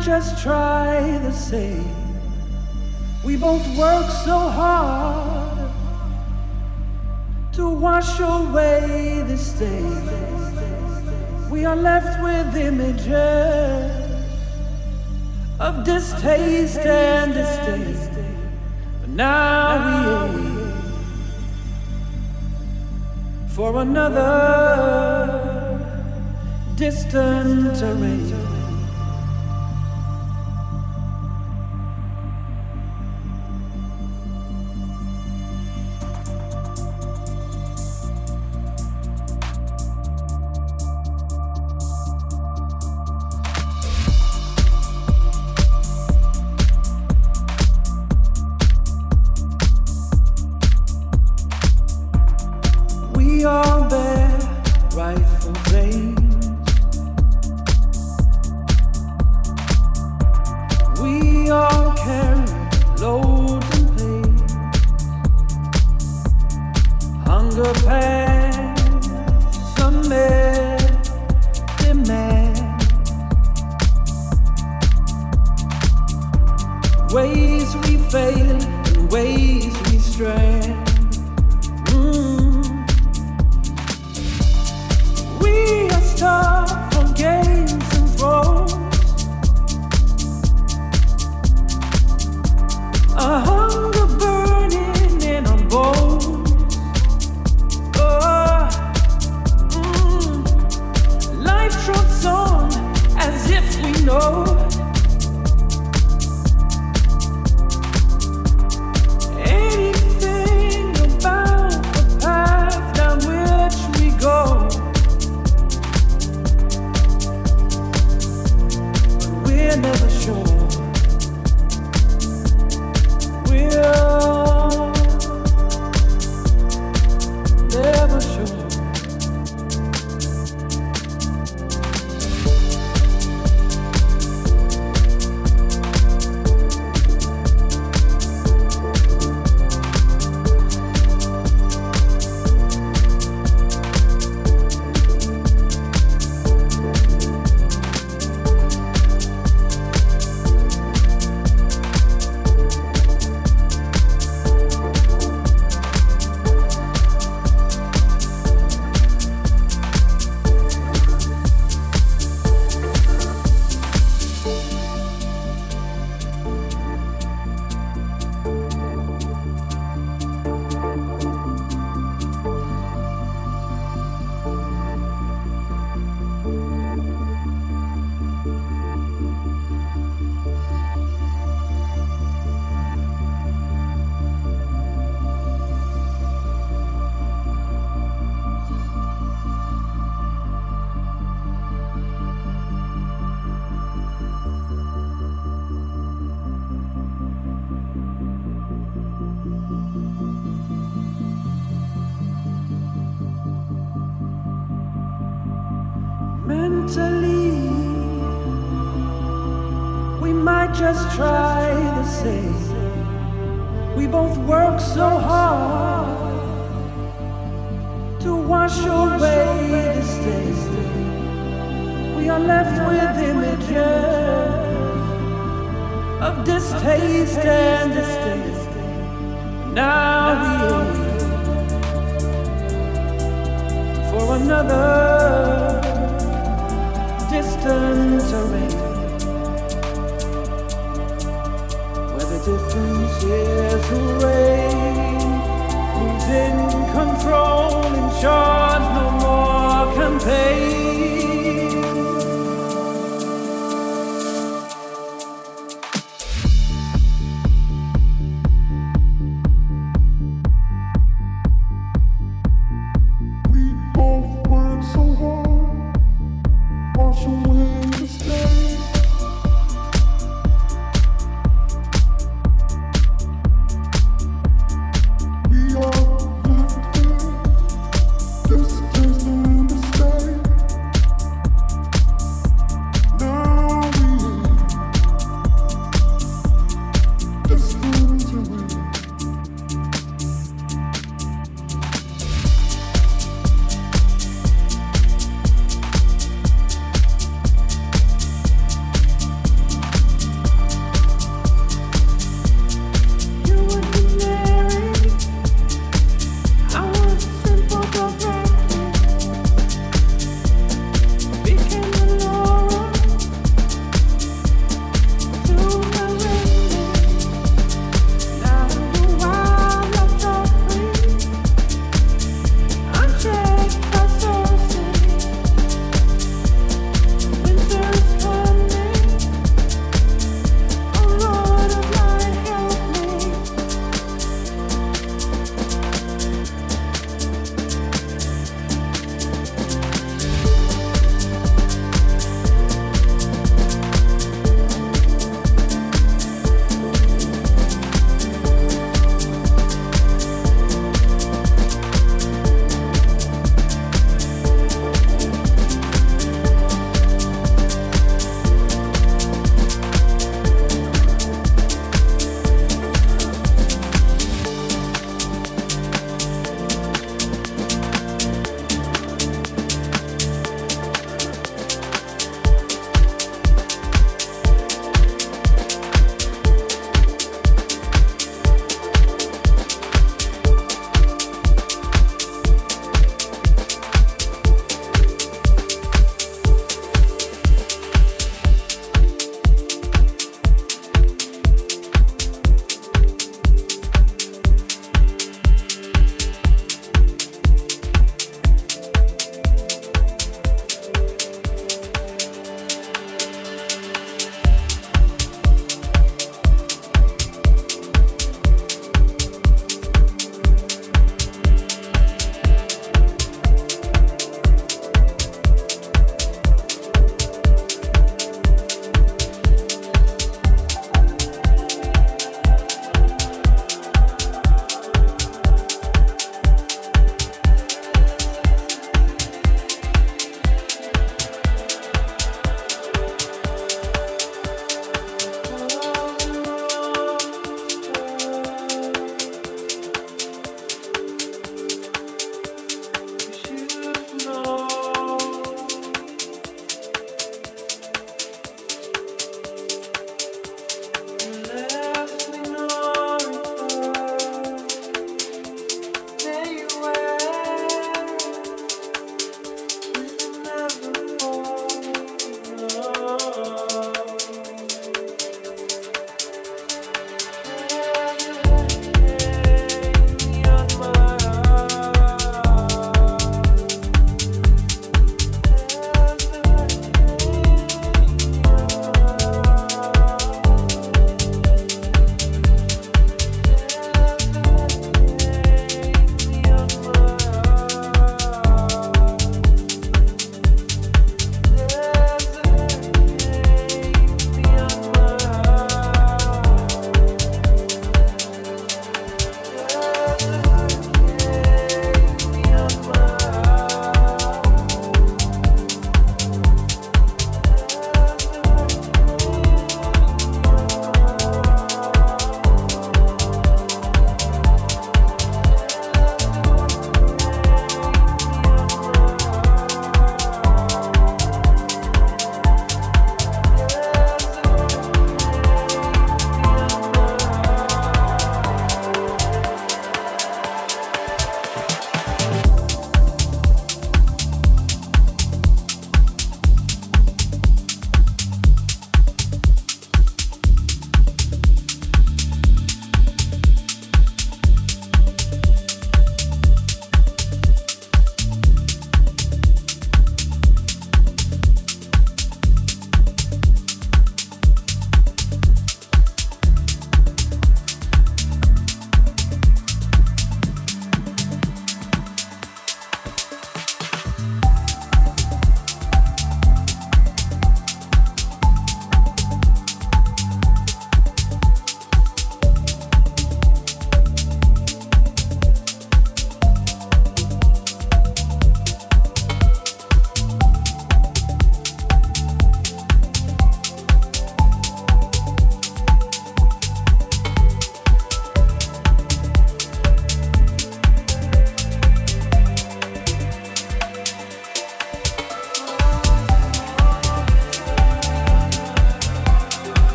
just try the same. We both work so hard to wash away the stain. We are left with images of distaste and disdain. But now we aim for another distant terrain.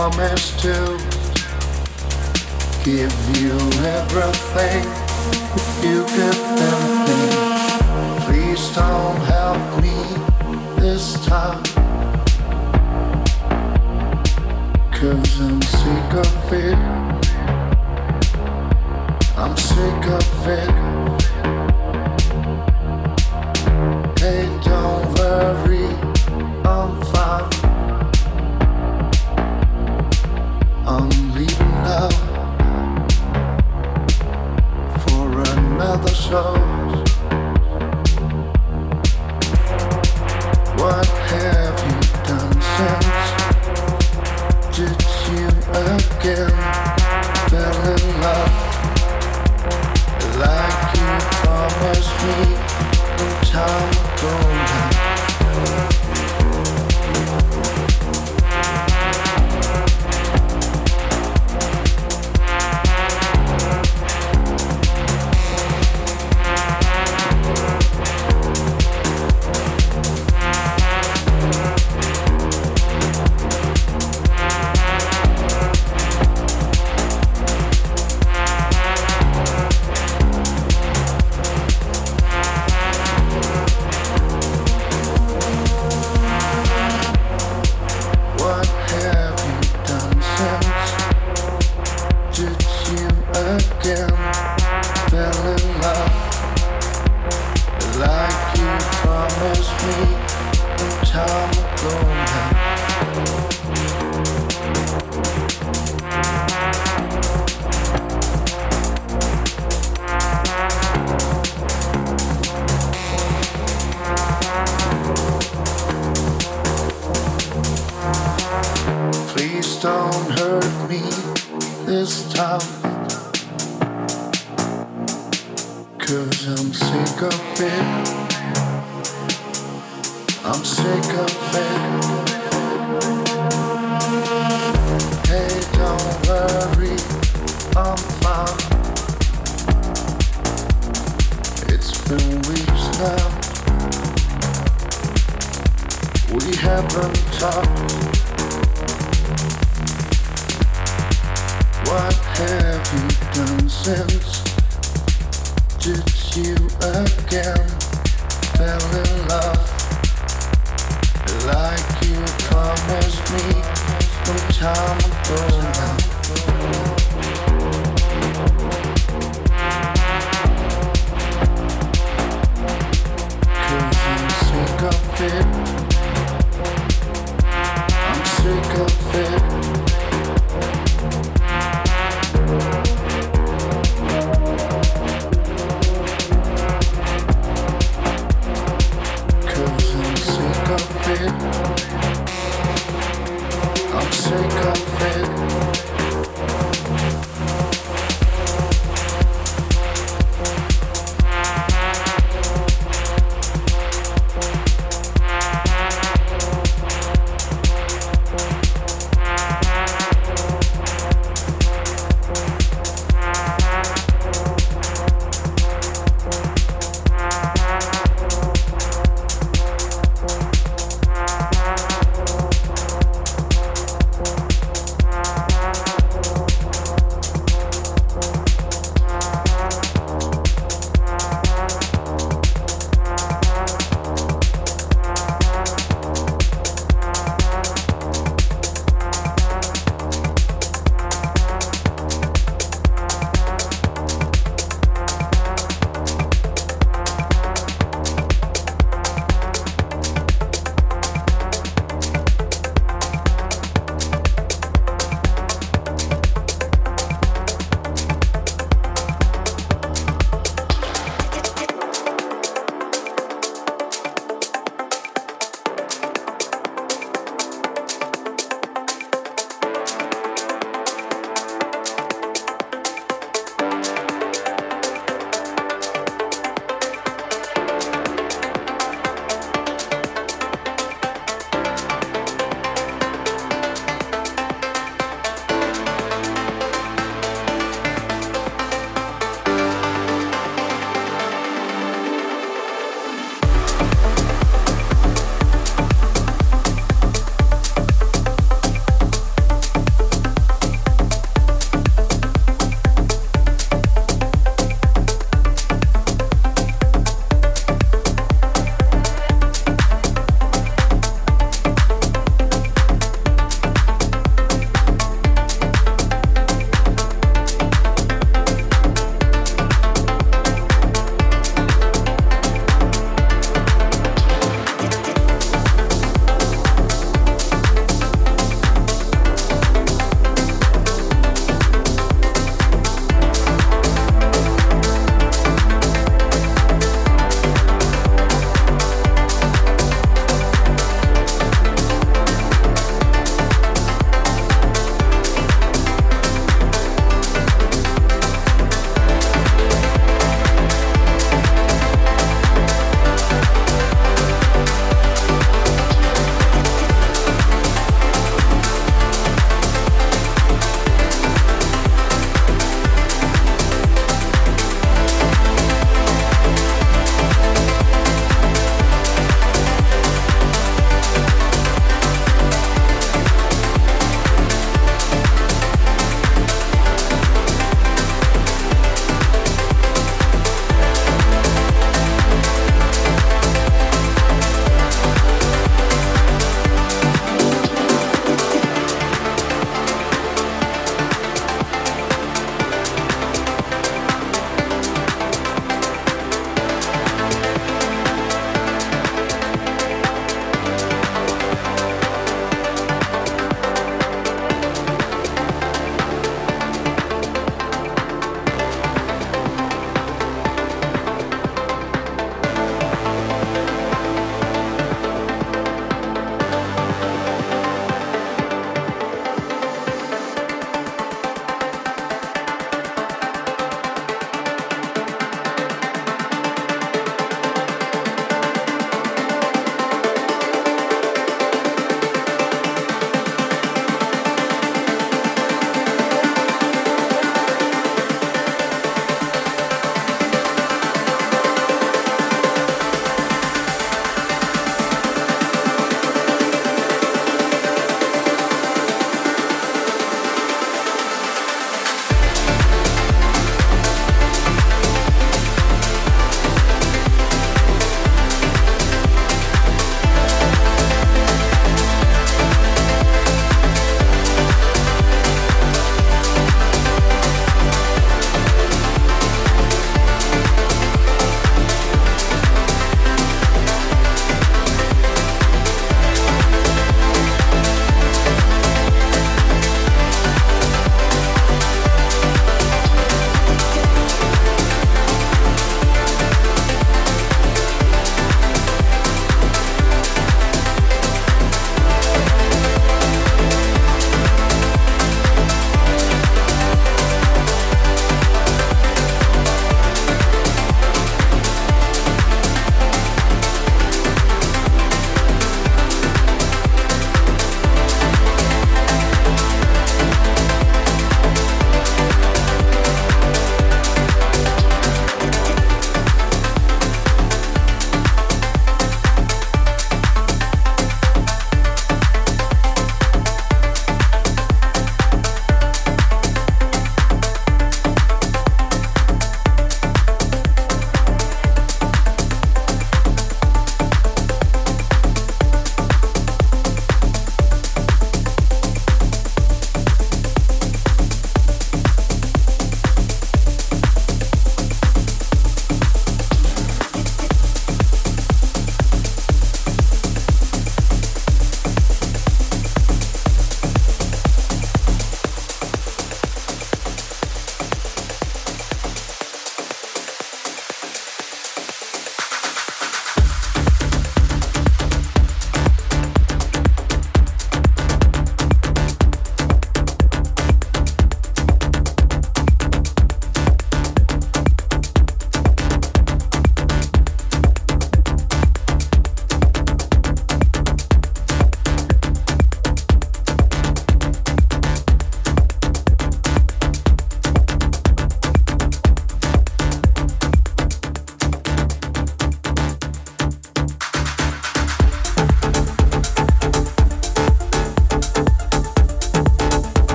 promise to give you everything if you could think. Please don't help me this time. Cause I'm sick of it. I'm sick of it.